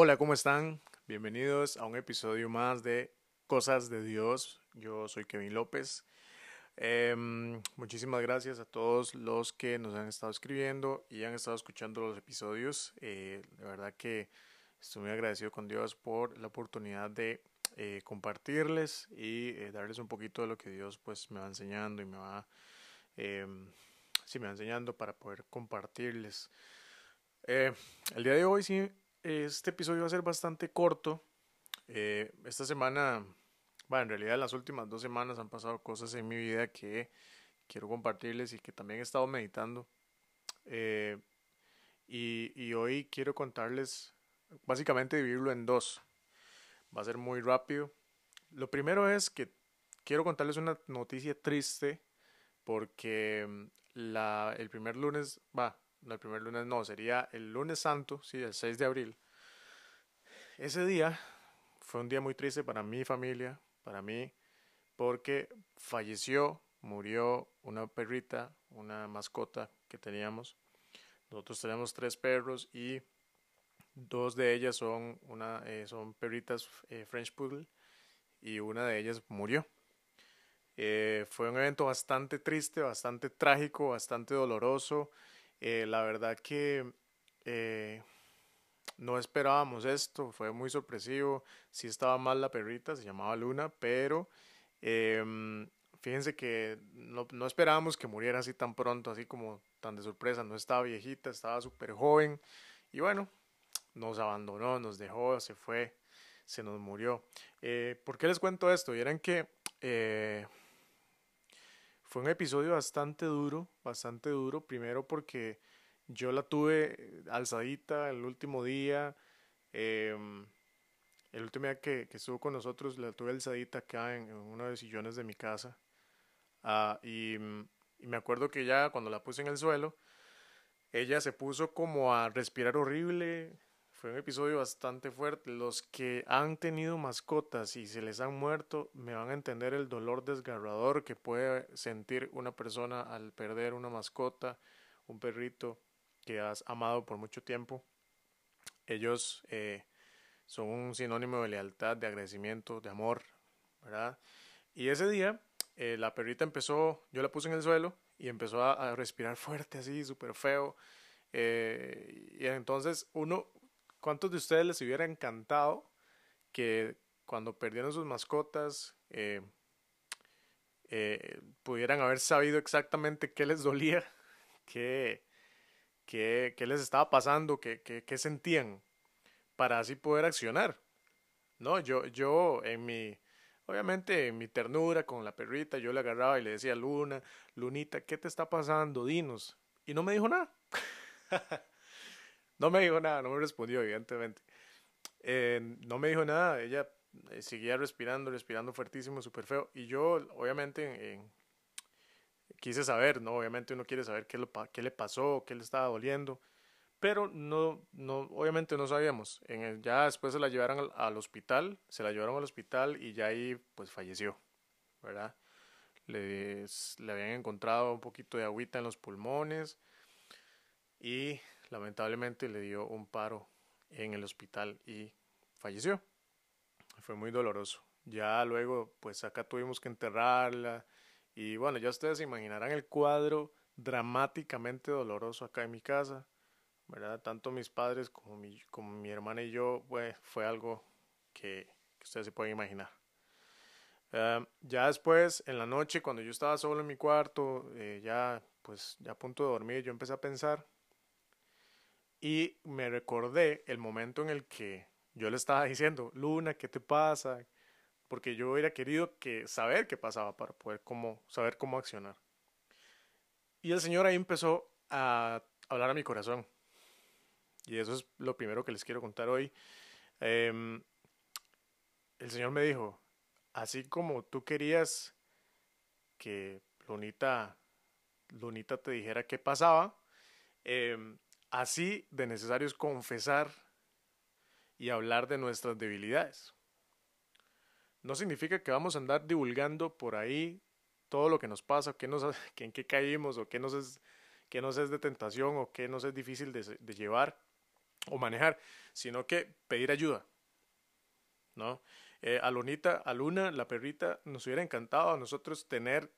Hola, ¿cómo están? Bienvenidos a un episodio más de Cosas de Dios. Yo soy Kevin López. Em, muchísimas gracias a todos los que nos han estado escribiendo y han estado escuchando los episodios. Eh, de verdad que estoy muy agradecido con Dios por la oportunidad de eh, compartirles y eh, darles un poquito de lo que Dios pues me va enseñando y me va, em, sí, me va enseñando para poder compartirles. el día de hoy sí este episodio va a ser bastante corto. Eh, esta semana, bueno, en realidad las últimas dos semanas han pasado cosas en mi vida que quiero compartirles y que también he estado meditando. Eh, y, hoy quiero contarles, básicamente dividirlo en dos. Va a ser muy rápido. Lo primero es que quiero contarles una noticia triste porque mm, el primer lunes, va, no el primer lunes, no, sería el lunes santo, sí, el 6 de abril. Ese día fue un día muy triste para mi familia, para mí, porque falleció, murió una perrita, una mascota que teníamos. Nosotros tenemos tres perros y dos de ellas son, una, eh, son perritas eh, French Poodle y una de ellas murió. Eh, fue un evento bastante triste, bastante trágico, bastante doloroso. Eh, la verdad que eh, no esperábamos esto, fue muy sorpresivo. Sí estaba mal la perrita, se llamaba Luna, pero em, fíjense que no, no, esperábamos que muriera así tan pronto, así como tan de sorpresa. No estaba viejita, estaba súper joven y bueno, nos abandonó, nos dejó, se fue, se nos murió. Eh, ¿Por qué les cuento esto? Y eran que fue un episodio bastante duro, bastante duro, primero porque yo la tuve alzadita el último día, em, el último día que, estuvo con nosotros la tuve alzadita acá en, uno de los sillones de mi casa. Ah, y, y me acuerdo que ya cuando la puse en el suelo, ella se puso como a respirar horrible, fue un episodio bastante fuerte. Los que han tenido mascotas y se les han muerto me van a entender el dolor desgarrador que puede sentir una persona al perder una mascota, un perrito que has amado por mucho tiempo. Ellos eh, son un sinónimo de lealtad, de agradecimiento, de amor, ¿verdad? Y ese día eh, la perrita empezó, yo la puse en el suelo y empezó a, respirar fuerte, así, súper feo. Eh, y entonces uno, ¿Cuántos de ustedes les hubiera encantado que cuando perdieron sus mascotas eh, eh, pudieran haber sabido exactamente qué les dolía, qué, qué, qué les estaba pasando, qué, qué, qué, sentían, para así poder accionar? No, yo, yo en mi, obviamente en mi ternura con la perrita, yo le agarraba y le decía, Luna, Lunita, ¿qué te está pasando? Dinos. Y no me dijo nada. No me dijo nada, no me respondió, evidentemente. Eh, no me dijo nada, ella eh, seguía respirando, respirando fuertísimo, súper feo. Y yo, obviamente, quise saber, ¿no? Obviamente uno quiere saber qué, le pasó, qué le estaba doliendo. Pero no, no, obviamente no sabíamos. Ya después se la llevaron al, al, hospital, se la llevaron al hospital y ya ahí pues falleció, ¿verdad? Le habían encontrado un poquito de agüita en los pulmones y lamentablemente le dio un paro en el hospital y falleció. Fue muy doloroso. Ya luego, pues acá tuvimos que enterrarla y bueno, ya ustedes se imaginarán el cuadro dramáticamente doloroso acá en mi casa, ¿verdad? Tanto mis padres como mi, como mi hermana y yo, fue algo que, ustedes se pueden imaginar. Uh, ya después, en la noche, cuando yo estaba solo en mi cuarto, eh, ya pues ya a punto de dormir, yo empecé a pensar y me recordé el momento en el que yo le estaba diciendo, Luna, ¿qué te pasa? Porque yo hubiera querido que saber qué pasaba para poder cómo, saber cómo accionar. Y el Señor ahí empezó a hablar a mi corazón. Y eso es lo primero que les quiero contar hoy. Eh, el Señor me dijo, así como tú querías que Lunita, Lunita te dijera qué pasaba, eh, Así de necesario es confesar y hablar de nuestras debilidades. No significa que vamos a andar divulgando por ahí todo lo que nos pasa, qué nos, en qué caímos o qué nos, es, qué nos es de tentación o qué nos es difícil de, de llevar. o manejar, sino que pedir ayuda. ¿No? Eh, a Lunita, a Luna, la perrita, nos hubiera encantado a nosotros tener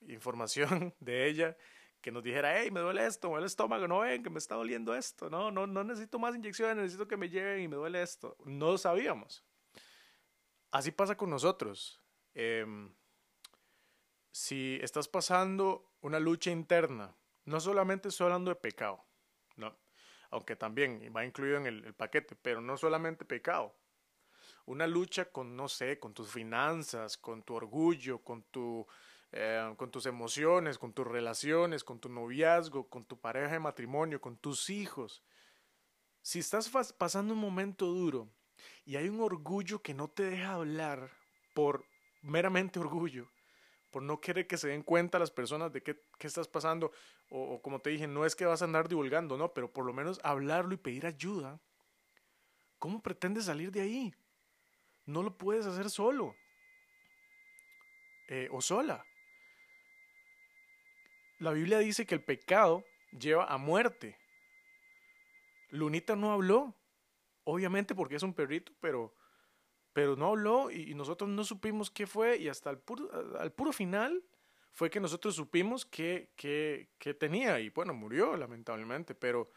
información de ella que nos dijera, hey, me duele esto, me duele el estómago, no ven, que me está doliendo esto, no, no, no necesito más inyecciones, necesito que me lleven y me duele esto. No lo sabíamos. Así pasa con nosotros. Em, si estás pasando una lucha interna, no solamente estoy hablando de pecado, no, aunque también va incluido en el, paquete, pero no solamente pecado. Una lucha con, no sé, con tus finanzas, con tu orgullo, con, tu, eh, con tus emociones, con tus relaciones, con tu noviazgo, con tu pareja de matrimonio, con tus hijos. Si estás pasando un momento duro y hay un orgullo que no te deja hablar por meramente orgullo, por no querer que se den cuenta las personas de qué, qué estás pasando, o, como te dije, no es que vas a andar divulgando, no, pero por lo menos hablarlo y pedir ayuda. ¿Cómo pretendes salir de ahí? No lo puedes hacer solo eh, o sola. La Biblia dice que el pecado lleva a muerte. Lunita no habló, obviamente porque es un perrito, pero pero no habló y, nosotros no supimos qué fue y hasta el puro, al puro final fue que nosotros supimos qué, tenía y bueno, murió lamentablemente, pero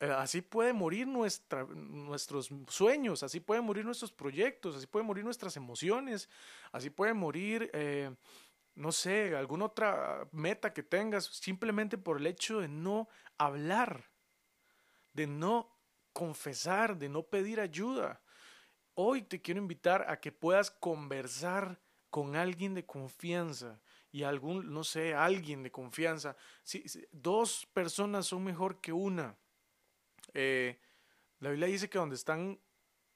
eh, así puede morir nuestra, nuestros sueños, así pueden morir nuestros proyectos, así pueden morir nuestras emociones, así puede morir, eh, no sé, alguna otra meta que tengas, simplemente por el hecho de no hablar, de no confesar, de no pedir ayuda. Hoy te quiero invitar a que puedas conversar con alguien de confianza y algún, no sé, alguien de confianza. Si, dos personas son mejor que una. Eh, la Biblia dice que donde están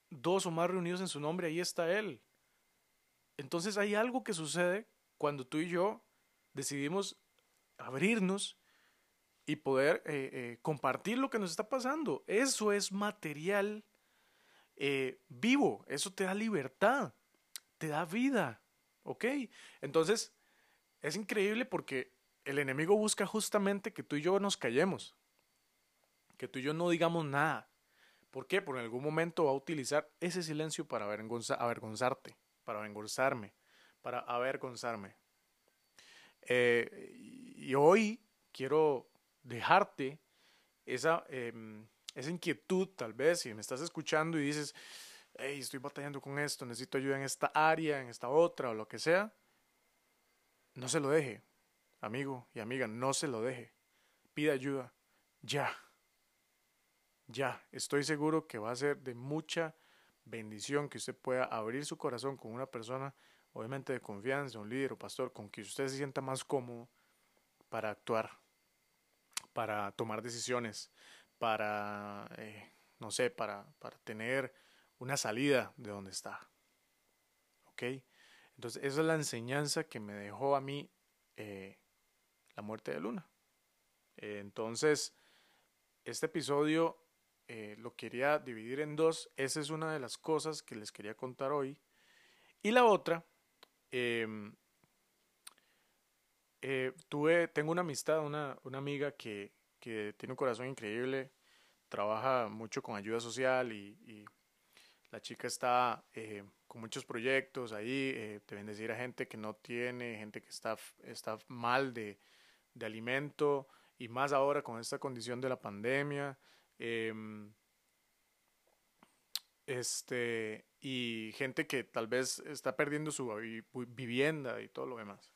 dos o más reunidos en su nombre, ahí está Él. Entonces hay algo que sucede cuando tú y yo decidimos abrirnos y poder eh, eh, compartir lo que nos está pasando. Eso es material eh, vivo, eso te da libertad, te da vida, ¿ok? Entonces, es increíble porque el enemigo busca justamente que tú y yo nos callemos, que tú y yo no digamos nada. ¿Por qué? Porque en algún momento va a utilizar ese silencio para avergonzarte, para avergonzarme, para avergonzarme. Eh, y hoy quiero dejarte esa, em, esa inquietud tal vez, si me estás escuchando y dices, hey, estoy batallando con esto, necesito ayuda en esta área, en esta otra o lo que sea, no se lo deje, amigo y amiga, no se lo deje. Pida ayuda, ya. Ya, estoy seguro que va a ser de mucha bendición que usted pueda abrir su corazón con una persona, obviamente de confianza, un líder o pastor, con que usted se sienta más cómodo para actuar, para tomar decisiones, para, eh, no sé, para, para tener una salida de donde está. ¿Ok? Entonces, esa es la enseñanza que me dejó a mí eh, la muerte de Luna. Eh, entonces, este episodio lo quería dividir en dos. Esa es una de las cosas que les quería contar hoy. Y la otra, em, tuve, tengo una amistad, una, una amiga que, que tiene un corazón increíble, trabaja mucho con ayuda social y, la chica está eh, con muchos proyectos ahí, eh, decir a gente que no tiene, gente que está, está mal de, de alimento y más ahora con esta condición de la pandemia. Em, este, y gente que tal vez está perdiendo su vivienda y todo lo demás.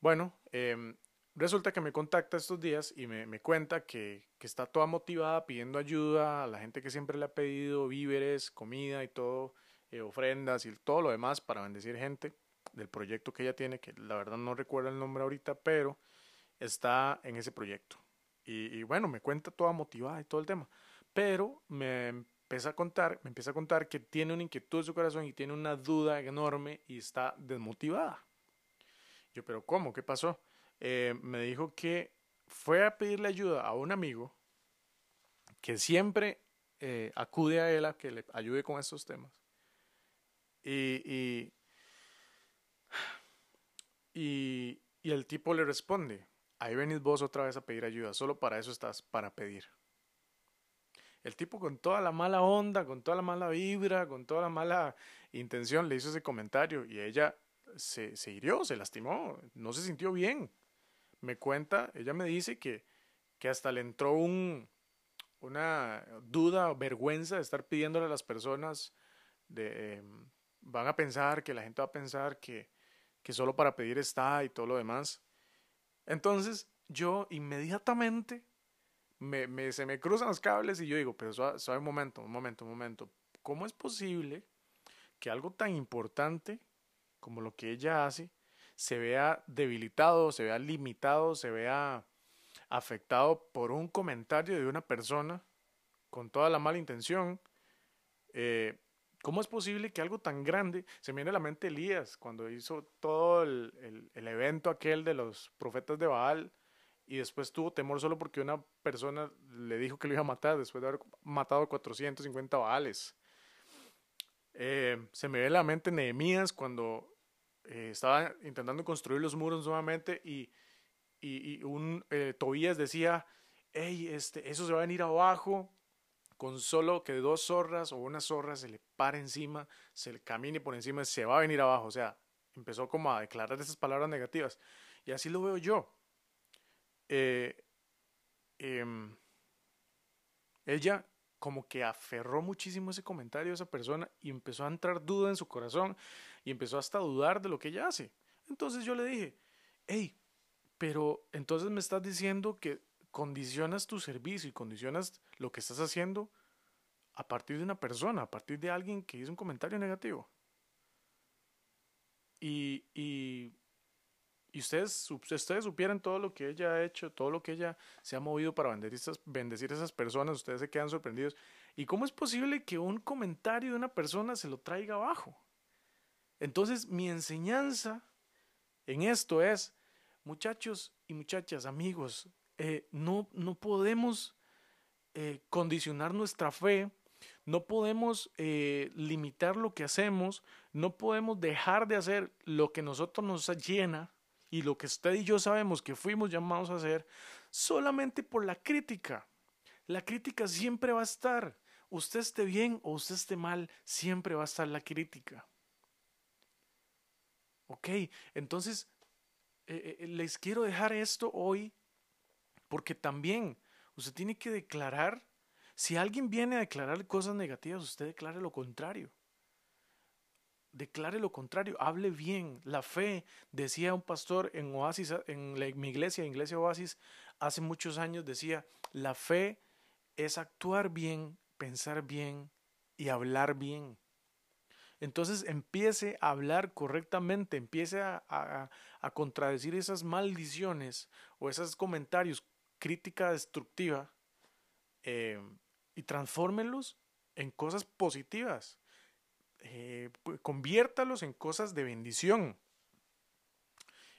Bueno, eh, Resulta que me contacta estos días y me, cuenta que, está toda motivada pidiendo ayuda a la gente que siempre le ha pedido víveres, comida y todo, eh, ofrendas y todo lo demás para bendecir gente del proyecto que ella tiene, que la verdad no recuerdo el nombre ahorita, pero está en ese proyecto. Y, bueno, me cuenta toda motivada y todo el tema. Pero me empieza a contar, me empieza a contar que tiene una inquietud en su corazón y tiene una duda enorme y está desmotivada. Yo, pero ¿cómo? ¿Qué pasó? Eh, me dijo que fue a pedirle ayuda a un amigo que siempre eh, acude a él a que le ayude con estos temas. Y, y, y, y el tipo le responde, ahí venís vos otra vez a pedir ayuda, solo para eso estás, para pedir. El tipo con toda la mala onda, con toda la mala vibra, con toda la mala intención le hizo ese comentario y ella se, se hirió, se lastimó, no se sintió bien. Me cuenta, ella me dice que, que hasta le entró un, una duda o vergüenza de estar pidiéndole a las personas de, em, van a pensar, que la gente va a pensar que, que solo para pedir está y todo lo demás. Entonces yo inmediatamente me, se me cruzan los cables y yo digo, pero suave, un momento, un momento, un momento. ¿Cómo es posible que algo tan importante como lo que ella hace se vea debilitado, se vea limitado, se vea afectado por un comentario de una persona con toda la mala intención? Eh, ¿Cómo es posible que algo tan grande, se me viene a la mente Elías, cuando hizo todo el, el, evento aquel de los profetas de Baal, y después tuvo temor solo porque una persona le dijo que lo iba a matar después de haber matado 450 Baales? Eh, se me viene a la mente Nehemías cuando eh, estaba intentando construir los muros nuevamente y, y, un eh, Tobías decía, hey, este, eso se va a venir abajo, con solo que dos zorras o una zorra se le pare encima, se le camine por encima, se va a venir abajo. O sea, empezó como a declarar esas palabras negativas. Y así lo veo yo. Eh, em, ella como que aferró muchísimo ese comentario de esa persona y empezó a entrar duda en su corazón y empezó hasta a dudar de lo que ella hace. Entonces yo le dije, hey, pero entonces me estás diciendo que condicionas tu servicio y condicionas lo que estás haciendo a partir de una persona, a partir de alguien que hizo un comentario negativo. Y, y, y ustedes, ustedes supieran todo lo que ella ha hecho, todo lo que ella se ha movido para bendecir, a esas personas, ustedes se quedan sorprendidos. ¿Y cómo es posible que un comentario de una persona se lo traiga abajo? Entonces mi enseñanza en esto es, muchachos y muchachas, amigos, eh, no, no podemos eh, condicionar nuestra fe, no podemos eh, limitar lo que hacemos, no podemos dejar de hacer lo que nosotros nos llena y lo que usted y yo sabemos que fuimos llamados a hacer solamente por la crítica. La crítica siempre va a estar. Usted esté bien o usted esté mal, siempre va a estar la crítica. Ok, entonces les quiero dejar esto hoy porque también usted tiene que declarar, si alguien viene a declarar cosas negativas, usted declare lo contrario. Declare lo contrario, hable bien. La fe, decía un pastor en Oasis, en, mi iglesia, en Iglesia Oasis, hace muchos años decía, la fe es actuar bien, pensar bien y hablar bien. Entonces empiece a hablar correctamente, empiece a, a contradecir esas maldiciones o esos comentarios crítica destructiva eh, y transfórmenlos en cosas positivas. Eh, conviértalos en cosas de bendición.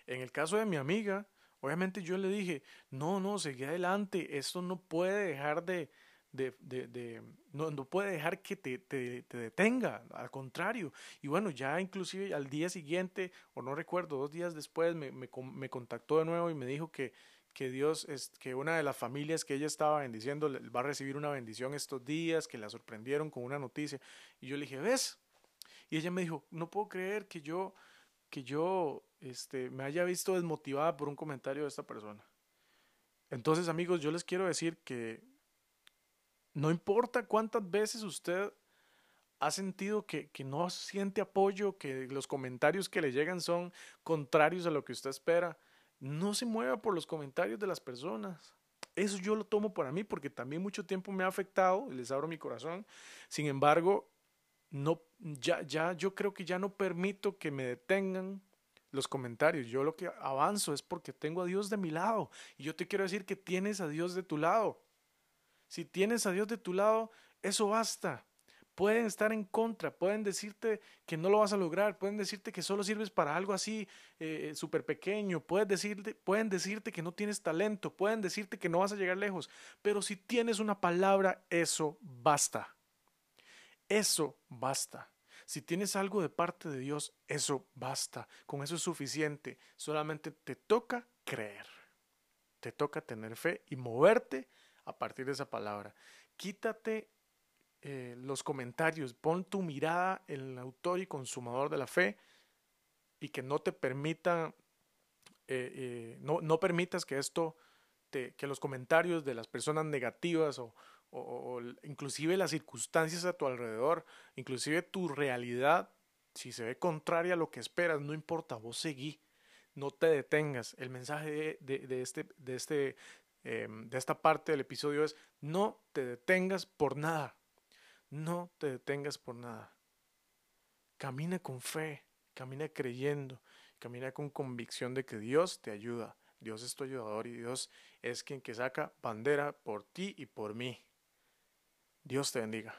En el caso de mi amiga, obviamente yo le dije, no, no, seguí adelante, esto no puede dejar de, de, de, no, no, puede dejar que te, te, detenga, al contrario. Y bueno, ya inclusive al día siguiente, o no recuerdo, dos días después, me, me, me contactó de nuevo y me dijo que, que Dios, es, que una de las familias que ella estaba bendiciendo va a recibir una bendición estos días, que la sorprendieron con una noticia. Y yo le dije, ¿ves? Y ella me dijo, no puedo creer que yo, que yo este, me haya visto desmotivada por un comentario de esta persona. Entonces, amigos, yo les quiero decir que no importa cuántas veces usted ha sentido que, que no siente apoyo, que los comentarios que le llegan son contrarios a lo que usted espera, no se mueva por los comentarios de las personas. Eso yo lo tomo para mí porque también mucho tiempo me ha afectado, les abro mi corazón. Sin embargo, no ya ya yo creo que ya no permito que me detengan los comentarios. Yo lo que avanzo es porque tengo a Dios de mi lado y yo te quiero decir que tienes a Dios de tu lado. Si tienes a Dios de tu lado, eso basta pueden estar en contra, pueden decirte que no lo vas a lograr, pueden decirte que solo sirves para algo así eh, súper pequeño, pueden decirte, pueden decirte que no tienes talento, pueden decirte que no vas a llegar lejos, pero si tienes una palabra, eso basta. Eso basta. Si tienes algo de parte de Dios, eso basta. Con eso es suficiente. Solamente te toca creer. Te toca tener fe y moverte a partir de esa palabra. quítate eh, los comentarios, pon tu mirada en el autor y consumador de la fe y que no te permita, eh, eh, no, no, permitas que esto, te, que los comentarios de las personas negativas o, o, inclusive las circunstancias a tu alrededor, inclusive tu realidad, si se ve contraria a lo que esperas, no importa, vos seguí, no te detengas. El mensaje de, de, este, de, este, em, de esta parte del episodio es, no te detengas por nada, no te detengas por nada. Camina con fe, camina creyendo, camina con convicción de que Dios te ayuda. Dios es tu ayudador y Dios es quien que saca bandera por ti y por mí. Dios te bendiga.